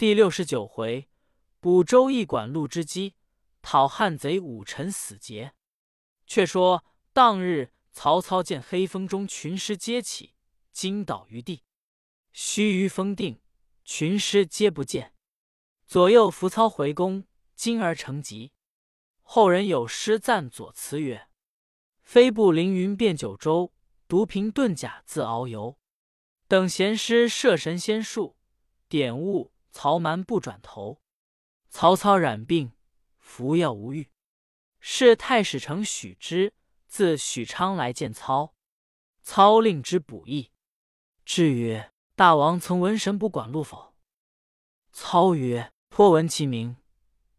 第六十九回，补周易管路之机，讨汉贼武臣死节。却说当日，曹操见黑风中群尸皆起，惊倒于地。须臾风定，群尸皆不见。左右扶操回宫，惊而成疾。后人有诗赞左慈曰：“飞步凌云遍九州，独凭遁甲自遨游。等闲师摄神仙术，点悟曹瞒不转头。曹操染病，服药无愈。是太史丞许之自许昌来见操，操令之补益。至曰：‘大王曾闻神卜管路否？’操曰。”颇闻其名，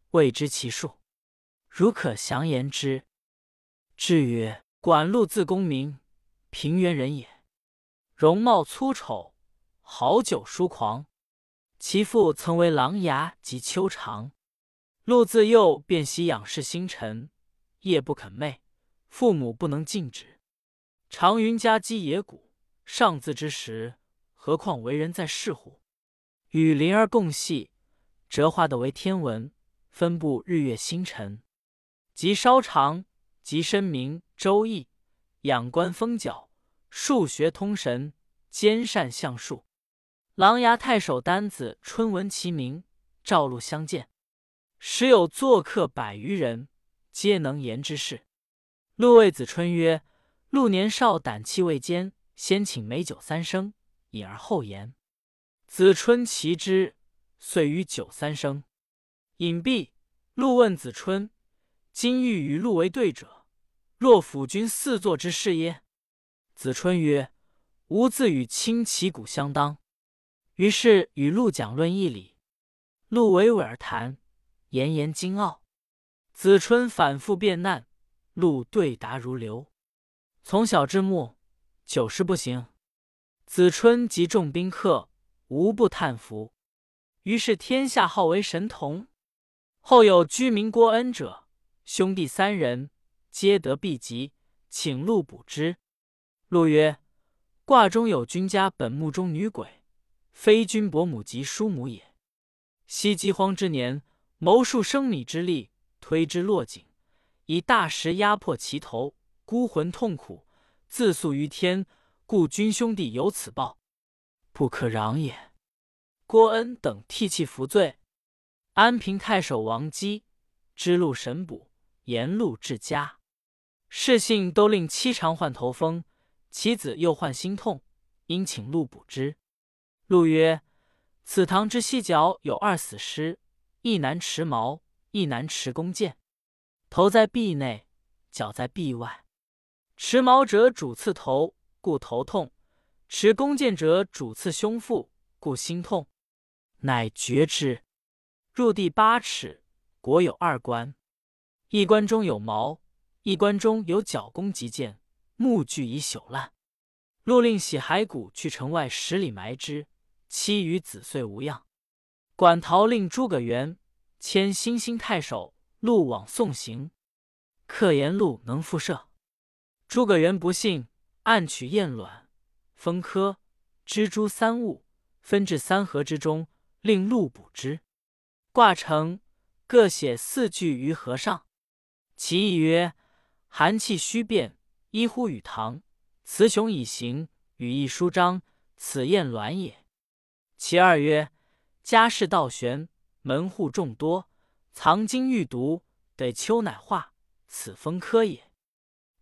未知其数，如可详言之。至曰：管路字公明，平原人也。容貌粗丑，好酒疏狂。其父曾为琅琊及秋长。陆自幼便习仰视星辰，夜不肯寐，父母不能禁止。常云家鸡野谷，上自之时，何况为人在世乎？与灵儿共戏。折画的为天文，分布日月星辰，及稍长，即深明周易，仰观风角，数学通神，兼善相术。琅琊太守丹子春闻其名，召路相见。时有作客百余人，皆能言之事。陆谓子春曰：“陆年少，胆气未坚，先请美酒三升，饮而后言。”子春其之。遂与酒三升，饮毕，陆问子春：“今欲与陆为对者，若辅君四座之事耶？”子春曰：“吾自与卿旗鼓相当。”于是与陆讲论义理。陆娓娓而谈，言言精奥。子春反复辩难，陆对答如流。从小至暮，酒食不行。子春及众宾客，无不叹服。于是天下号为神童。后有居民郭恩者，兄弟三人，皆得避疾，请陆卜之。陆曰：“卦中有君家本墓中女鬼，非君伯母及叔母也。昔饥荒之年，谋数升米之力，推之落井，以大石压迫其头，孤魂痛苦，自诉于天，故君兄弟有此报，不可攘也。”郭恩等涕泣服罪。安平太守王基知路神卜，言路至家，士信都令妻常患头风，其子又患心痛，因请路卜之。陆曰：“此堂之西角有二死尸，一男持矛，一男持弓箭，头在壁内，脚在壁外。持矛者主刺头，故头痛；持弓箭者主刺胸腹，故心痛。”乃绝之。入地八尺，国有二关，一关中有矛，一关中有角弓及箭，木具已朽烂。陆令洗骸骨去城外十里埋之，妻与子遂无恙。管陶令诸葛元迁新兴太守，陆往送行。客言陆能复射。诸葛元不信，暗取燕卵、风科、蜘蛛三物，分至三合之中。令陆卜之，卦成，各写四句于河上。其意曰：寒气虚变，依乎与堂。雌雄以行，羽翼舒张，此燕卵也。其二曰：家世道玄，门户众多，藏经欲读，得秋乃化，此风科也。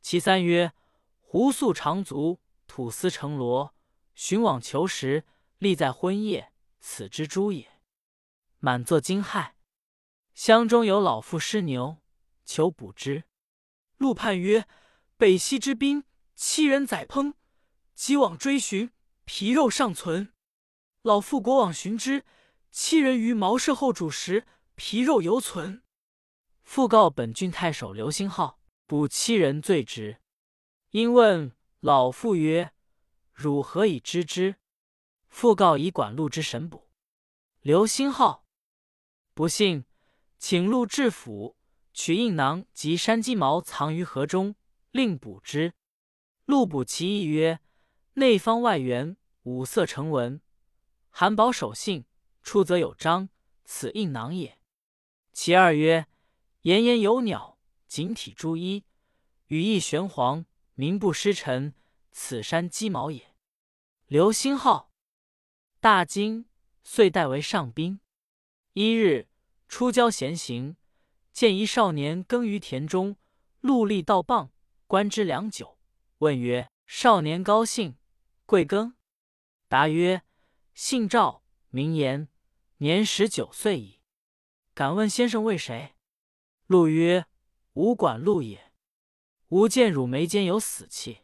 其三曰：狐素长足，吐丝成罗，寻网求食，立在昏夜。此之诸也，满作惊骇。乡中有老妇失牛，求卜之。陆判曰：“北西之滨，七人宰烹，即往追寻，皮肉尚存。老妇国往寻之，七人于茅舍后煮食，皮肉犹存。复告本郡太守刘兴浩，捕七人罪之。因问老妇曰：‘汝何以知之？’”复告以管路之神卜，刘兴浩不信，请陆至府，取印囊及山鸡毛藏于河中，令卜之。陆卜其意曰：内方外圆，五色成文。韩宝守信，出则有章，此应囊也。其二曰：炎炎有鸟，锦体朱衣，羽翼玄黄，名不失尘，此山鸡毛也。刘兴号大惊，遂代为上宾。一日出郊闲行，见一少年耕于田中，戮力倒棒，观之良久，问曰：“少年高兴，贵庚？”答曰：“姓赵，名言，年十九岁矣。敢问先生为谁？”陆曰：“吾管路也。吾见汝眉间有死气，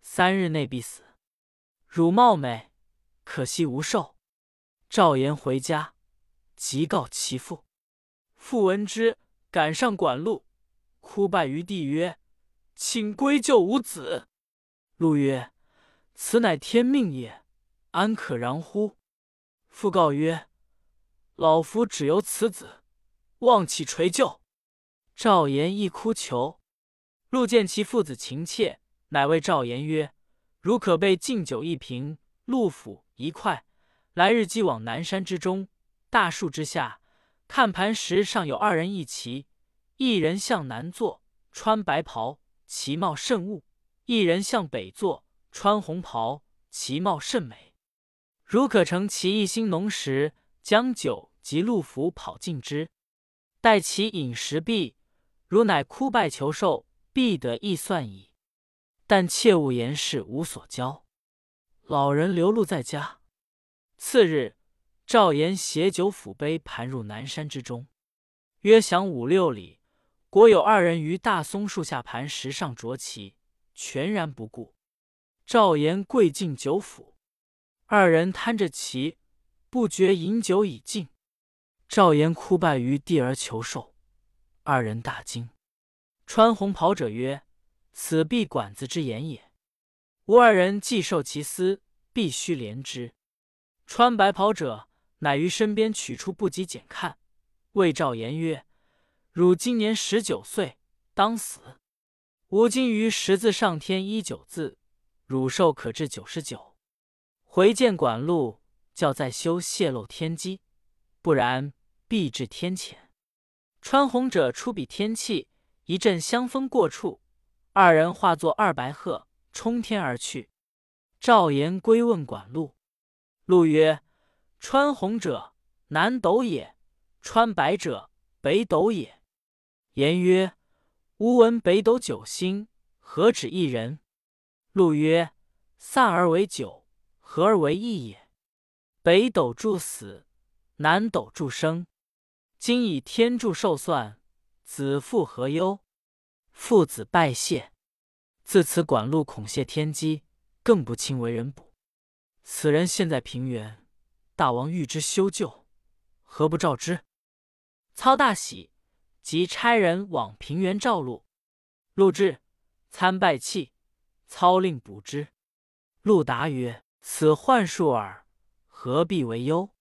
三日内必死。汝貌美，可惜无寿。”赵言回家，即告其父。父闻之，赶上管路，哭拜于地曰：“请归救吾子。”陆曰：“此乃天命也。”安可然乎？父告曰：“老夫只由此子，望其垂救。”赵言亦哭求。陆见其父子情切，乃谓赵言曰：“如可备敬酒一瓶，陆府一块，来日即往南山之中，大树之下，看盘石上有二人一齐，一人向南坐，穿白袍，其貌甚恶；一人向北坐，穿红袍，其貌甚美。”如可乘其一心浓时，将酒及禄服跑尽之，待其饮食毕，如乃哭拜求寿，必得益算矣。但切勿言事无所交。老人留露在家。次日，赵岩携酒斧杯盘入南山之中，约响五六里，果有二人于大松树下盘石上着棋，全然不顾。赵岩跪敬酒斧。二人贪着棋，不觉饮酒已尽。赵岩哭拜于地而求寿。二人大惊。穿红袍者曰：“此必管子之言也。吾二人既受其私，必须怜之。”穿白袍者乃于身边取出布及检看，谓赵岩曰：“汝今年十九岁，当死。吾今于十字上添一九字，汝寿可至九十九。”回见管路，叫再修泄露天机，不然必至天谴。穿红者出比天气，一阵香风过处，二人化作二白鹤，冲天而去。赵岩归问管路，路曰：“穿红者南斗也，穿白者北斗也。”言曰：“吾闻北斗九星，何止一人？”路曰：“散而为九。”合而为一也。北斗助死，南斗助生。今以天助寿算，子父何忧？父子拜谢。自此管路恐泄天机，更不亲为人卜。此人现在平原，大王欲之修旧，何不召之？操大喜，即差人往平原召路。陆至，参拜泣。操令卜之。陆答曰。此幻术耳，何必为忧？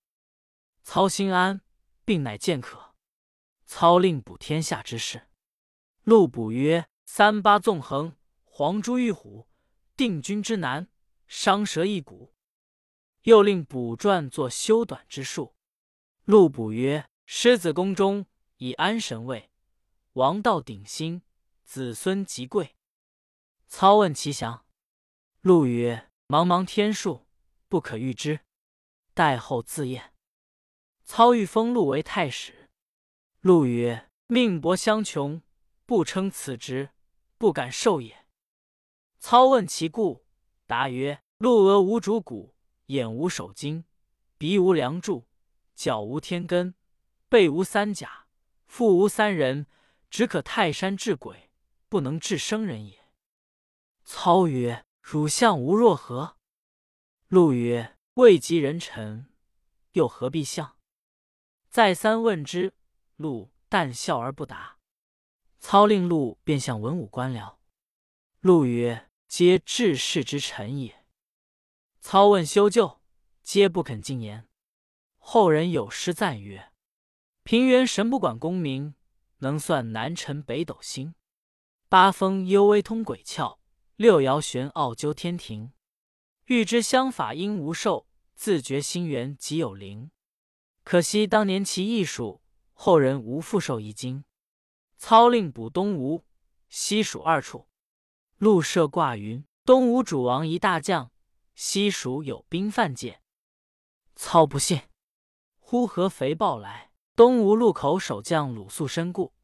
操心安，病乃见可。操令补天下之事。陆补曰：三八纵横，黄珠玉虎，定军之难，伤蛇一骨。又令补传作修短之术。陆补曰：狮子宫中以安神位，王道鼎新，子孙极贵。操问其详。陆曰。茫茫天数，不可预知。待后自验。操欲封陆为太史。陆曰：“命薄相穷，不称此职，不敢受也。”操问其故，答曰：“陆额无主骨，眼无手筋，鼻无梁柱，脚无天根，背无三甲，腹无三人，只可泰山治鬼，不能治生人也。”操曰。汝相无若何？陆曰：未及人臣，又何必相？再三问之，陆但笑而不答。操令陆便向文武官僚。陆曰：皆治世之臣也。操问修旧，皆不肯进言。后人有诗赞曰：平原神不管功名，能算南辰北斗星。八风幽微通鬼窍。六爻玄奥究天庭，欲知相法应无寿，自觉心源即有灵。可惜当年其艺术，后人无复授一经。操令补东吴、西蜀二处，陆设挂云：东吴主王一大将，西蜀有兵犯界。操不信，呼合肥报来，东吴路口守将鲁肃身故。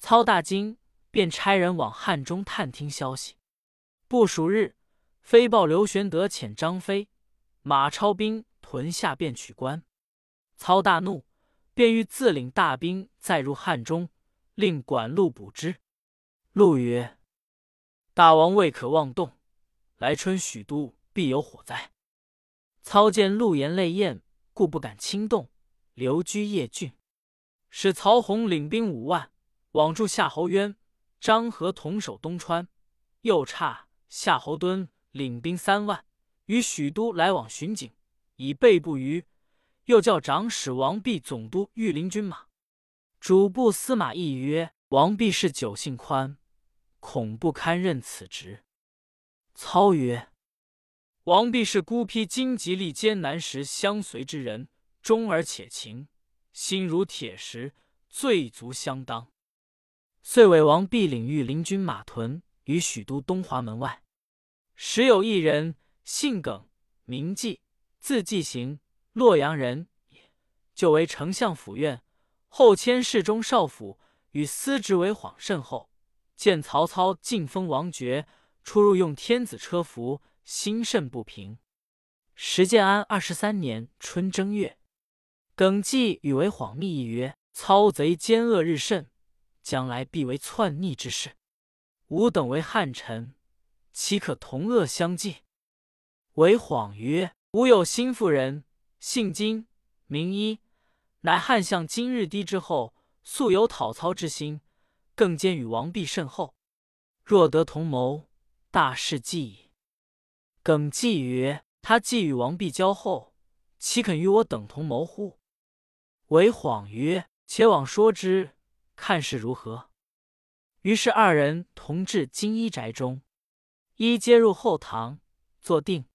操大惊，便差人往汉中探听消息。不数日，飞报刘玄德遣张飞、马超兵屯下便取关。操大怒，便欲自领大兵再入汉中。令管路补之。陆曰：“大王未可妄动，来春许都必有火灾。”操见陆言泪咽，故不敢轻动，留居邺郡。使曹洪领兵五万，往助夏侯渊、张合同守东川。又差夏侯惇领兵三万，与许都来往巡警，以备不虞。又叫长史王弼总督御林军马。主簿司马懿曰：“王弼是酒性宽，恐不堪任此职。”操曰：“王弼是孤僻荆棘历艰难时相随之人，忠而且勤，心如铁石，罪足相当。”遂委王弼领御林军马屯于许都东华门外。时有一人，姓耿，名纪，字季行，洛阳人也，就为丞相府院。后迁侍中少府，与司职为晃甚厚。见曹操晋封王爵，出入用天子车服，心甚不平。时建安二十三年春正月，耿纪与为晃密议曰：“操贼奸恶日甚，将来必为篡逆之事。吾等为汉臣，岂可同恶相济？”为晃曰：“吾有心腹人，姓金，名一。”乃汉相今日低之后，素有讨操之心，更兼与王弼甚厚。若得同谋，大事既矣。耿纪曰：“他既与王弼交厚，岂肯与我等同谋乎？”为晃曰：“且往说之，看是如何。”于是二人同至金一宅中，一接入后堂坐定。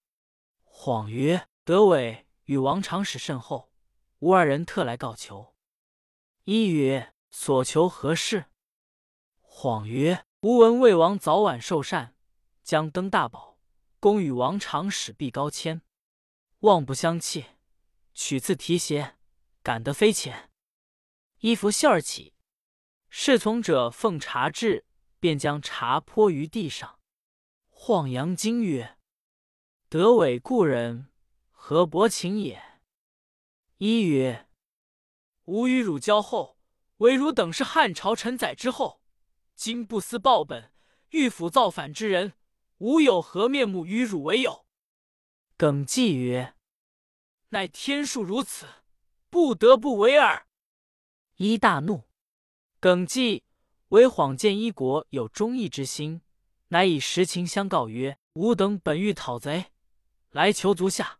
恍曰：“德伟与王长史甚厚。”吾二人特来告求。一曰：“所求何事？”恍曰：“吾闻魏王早晚受禅，将登大宝，公与王长史必高迁，望不相弃，取次提携，感得非浅。”一拂袖而起，侍从者奉茶至，便将茶泼于地上。晃阳惊曰：“德伟故人，何薄情也？”一曰：“吾与汝交厚，唯汝等是汉朝臣宰之后，今不思报本，欲辅造反之人，吾有何面目与汝为友？”耿纪曰：“乃天数如此，不得不为耳。”一大怒。耿纪为晃见一国有忠义之心，乃以实情相告曰：“吾等本欲讨贼，来求足下，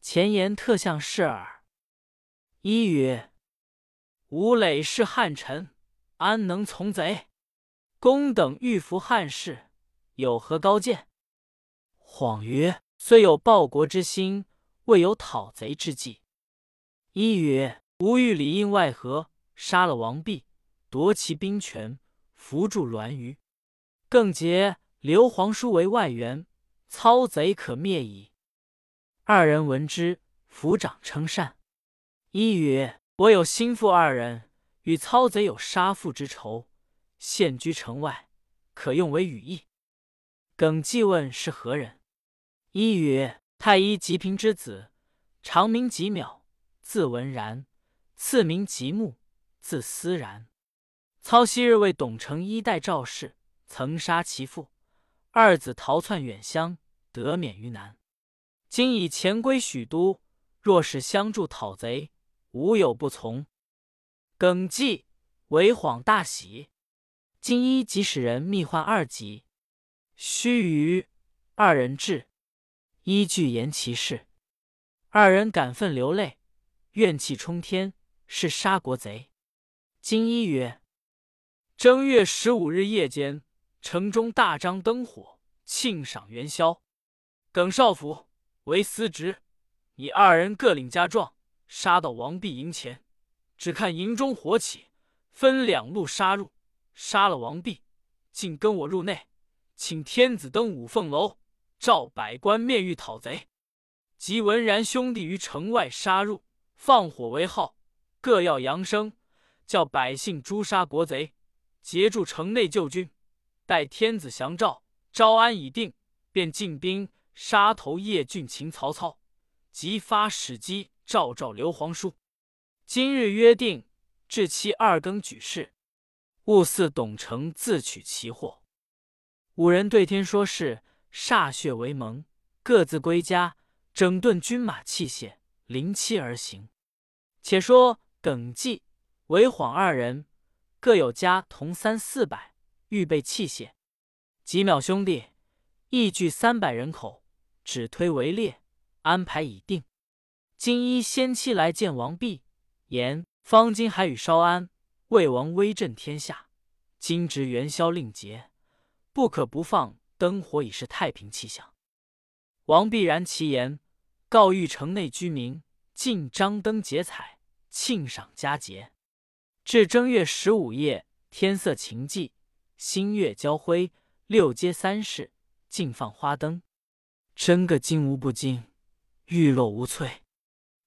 前言特向示耳。”一曰：“吾累是汉臣，安能从贼？公等欲服汉室，有何高见？”谎曰：“虽有报国之心，未有讨贼之计。”一曰：“吾欲里应外合，杀了王弼，夺其兵权，扶助栾舆，更结刘皇叔为外援，操贼可灭矣。”二人闻之，抚掌称善。一曰：“我有心腹二人，与操贼有杀父之仇，现居城外，可用为羽翼。”耿纪问是何人？一曰：“太医吉平之子，长名吉邈，字文然，次名吉木，字思然。操昔日为董承一代赵氏，曾杀其父，二子逃窜远乡，得免于难。今已潜归许都，若是相助讨贼。”无有不从。耿纪为晃大喜，今一即使人密唤二级。须臾，二人至，一具言其事。二人感愤流泪，怨气冲天，是杀国贼。金一曰：“正月十五日夜间，城中大张灯火，庆赏元宵。耿少府为司职，你二人各领家状。”杀到王弼营前。只看营中火起，分两路杀入，杀了王弼，竟跟我入内，请天子登五凤楼，召百官面谕讨贼。及文然兄弟于城外杀入，放火为号，各要扬声，叫百姓诛杀国贼，截住城内救军。待天子降诏，招安已定，便进兵杀头叶俊擒曹操，即发使机诏诏刘皇叔。今日约定，至期二更举事，勿似董承自取其祸。五人对天说是歃血为盟，各自归家，整顿军马器械，临期而行。且说耿纪、韦晃二人各有家同三四百，预备器械。几秒兄弟亦聚三百人口，只推为列，安排已定。金一先期来见王弼。言方今还与稍安，魏王威震天下，今值元宵令节，不可不放灯火，已是太平气象。王必然其言，告谕城内居民，尽张灯结彩，庆赏佳节。至正月十五夜，天色晴霁，星月交辉，六街三市尽放花灯，真个金无不金，玉落无翠。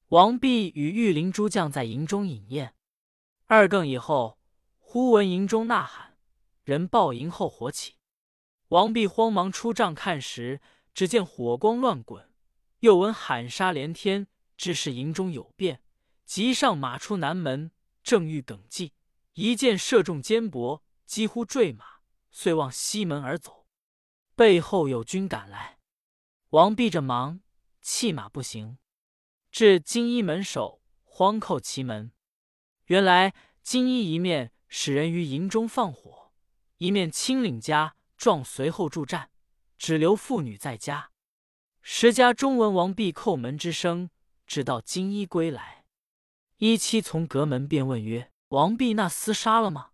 王弼与御林诸将在营中饮宴，二更以后，忽闻营中呐喊，人报营后火起。王弼慌忙出帐看时，只见火光乱滚，又闻喊杀连天，知是营中有变，急上马出南门，正欲耿纪，一箭射中肩膊，几乎坠马，遂往西门而走。背后有军赶来，王弼着忙弃马不行。至金衣门首，慌叩其门。原来金衣一面使人于营中放火，一面亲领家壮随后助战，只留妇女在家。石家中闻王弼叩门之声，直到金衣归来。一妻从阁门便问曰：“王弼那厮杀了吗？”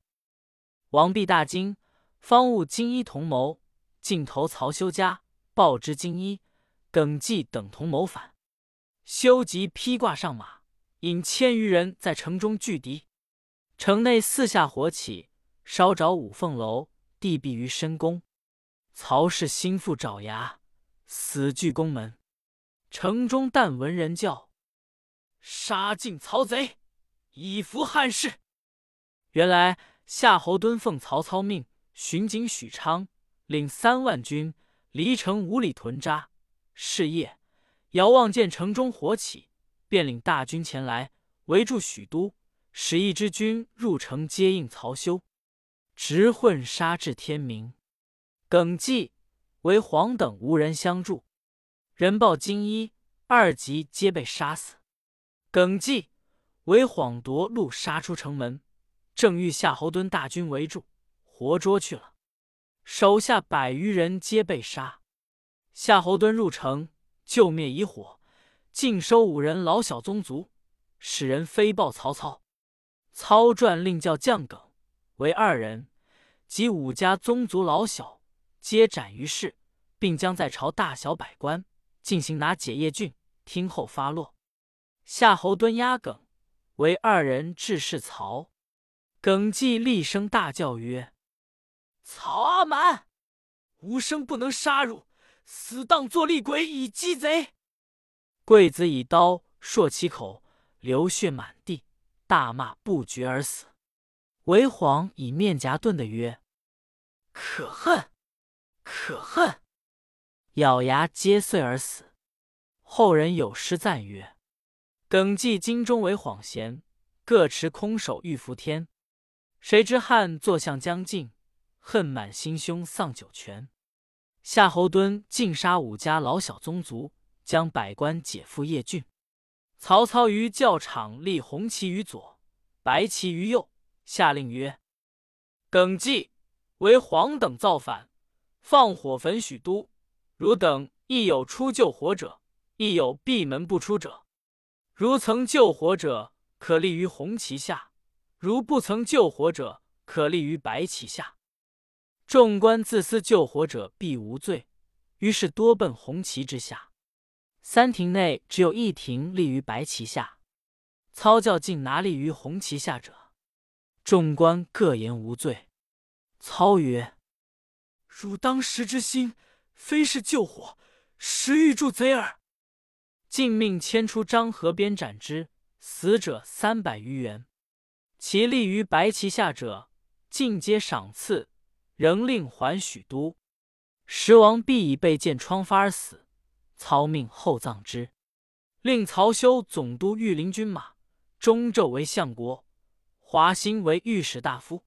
王弼大惊，方悟金衣同谋，径投曹休家，报知金衣、耿纪等同谋反。修即披挂上马，引千余人在城中拒敌。城内四下火起，烧着五凤楼，地毙于深宫。曹氏心腹爪牙，死拒宫门。城中但闻人叫：“杀尽曹贼，以服汉室。”原来夏侯惇奉曹操命，巡警许昌，领三万军离城五里屯扎。是夜。遥望见城中火起，便领大军前来围住许都，使一支军入城接应曹休，直混杀至天明。耿纪、为黄等无人相助，人报金一、二级皆被杀死。耿纪、为晃夺路杀出城门，正遇夏侯惇大军围住，活捉去了。手下百余人皆被杀。夏侯惇入城。救灭疑火，尽收五人老小宗族，使人飞报曹操。操传令叫将耿为二人，及五家宗族老小，皆斩于市，并将在朝大小百官进行拿解业郡，听候发落。夏侯惇押耿为二人至市曹，耿纪厉声大叫曰：“曹阿瞒，无生不能杀汝！”死当作厉鬼以击贼！贵子以刀槊其口，流血满地，大骂不绝而死。为皇以面颊顿的曰：“可恨，可恨！”咬牙皆碎而死。后人有诗赞曰：“耿纪金钟为晃贤，各持空手欲扶天。谁知汉坐相将尽，恨满心胸丧九泉。”夏侯惇尽杀五家老小宗族，将百官解赴邺郡。曹操于教场立红旗于左，白旗于右，下令曰：“耿纪、为黄等造反，放火焚许都。汝等亦有出救火者，亦有闭门不出者。如曾救火者，可立于红旗下；如不曾救火者，可立于白旗下。”众官自私救火者必无罪，于是多奔红旗之下。三亭内只有一亭立于白旗下。操教竟拿立于红旗下者，众官各言无罪。操曰：“汝当时之心，非是救火，实欲助贼耳。”竟命牵出张河边斩之，死者三百余员。其立于白旗下者，尽皆赏赐，仍令还许都。时王必已被箭疮发而死，操命厚葬之，令曹休总督御林军马，中纣为相国，华歆为御史大夫。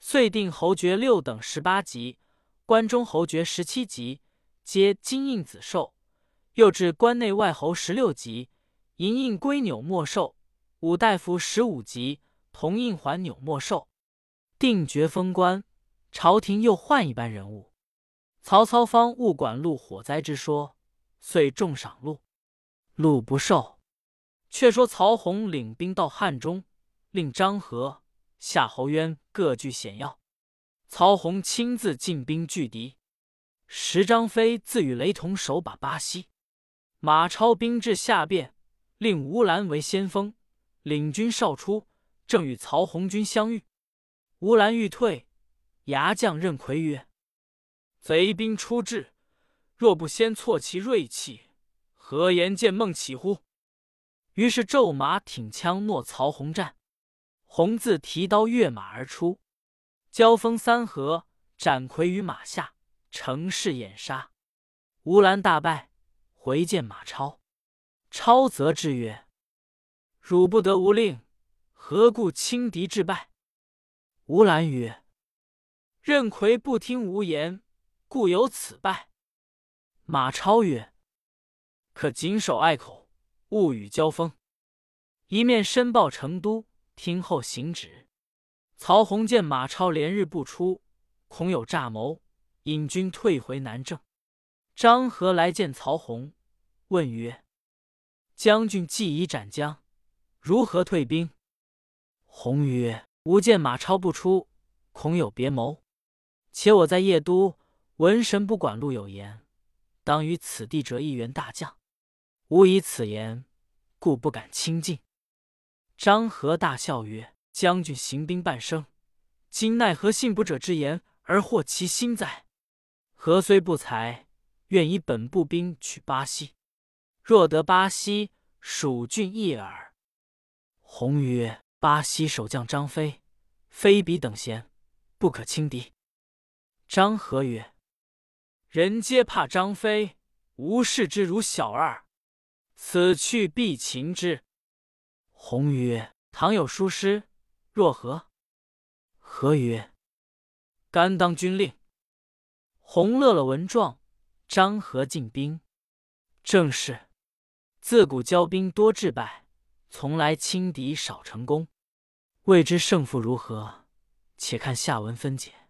遂定侯爵六等十八级，关中侯爵十七级，皆金印子授。又至关内外侯十六级，银印龟纽末授；武大夫十五级，铜印环纽没授。定爵封官，朝廷又换一般人物。曹操方误管路火灾之说，遂重赏路，路不受。却说曹洪领兵到汉中，令张合、夏侯渊各据险要，曹洪亲自进兵拒敌。时张飞自与雷同手把巴西。马超兵至下边，令吴兰为先锋，领军少出，正与曹洪军相遇。吴兰欲退，牙将任奎曰：“贼兵出至，若不先挫其锐气，何言见梦起乎？”于是骤马挺枪，诺曹洪战。洪自提刀跃马而出，交锋三合，斩魁于马下，乘势掩杀。吴兰大败。回见马超，超则之曰：“汝不得无令，何故轻敌致败？”吴兰曰：“任魁不听吾言，故有此败。”马超曰：“可谨守隘口，勿与交锋。”一面申报成都，听候行止。曹洪见马超连日不出，恐有诈谋，引军退回南郑。张合来见曹洪，问曰：“将军既已斩将，如何退兵？”洪曰：“吾见马超不出，恐有别谋。且我在邺都，闻神不管路有言，当与此地折一员大将。吾以此言，故不敢轻进。”张合大笑曰：“将军行兵半生，今奈何信不者之言而惑其心哉？何虽不才？”愿以本部兵取巴西，若得巴西，蜀郡一耳。洪曰：“巴西守将张飞，非彼等闲，不可轻敌。”张合曰：“人皆怕张飞，吾视之如小儿，此去必擒之。”洪曰：“倘有疏失，若何？”何曰：“甘当军令。”洪乐了，闻状。张合进兵，正是自古骄兵多致败，从来轻敌少成功。未知胜负如何？且看下文分解。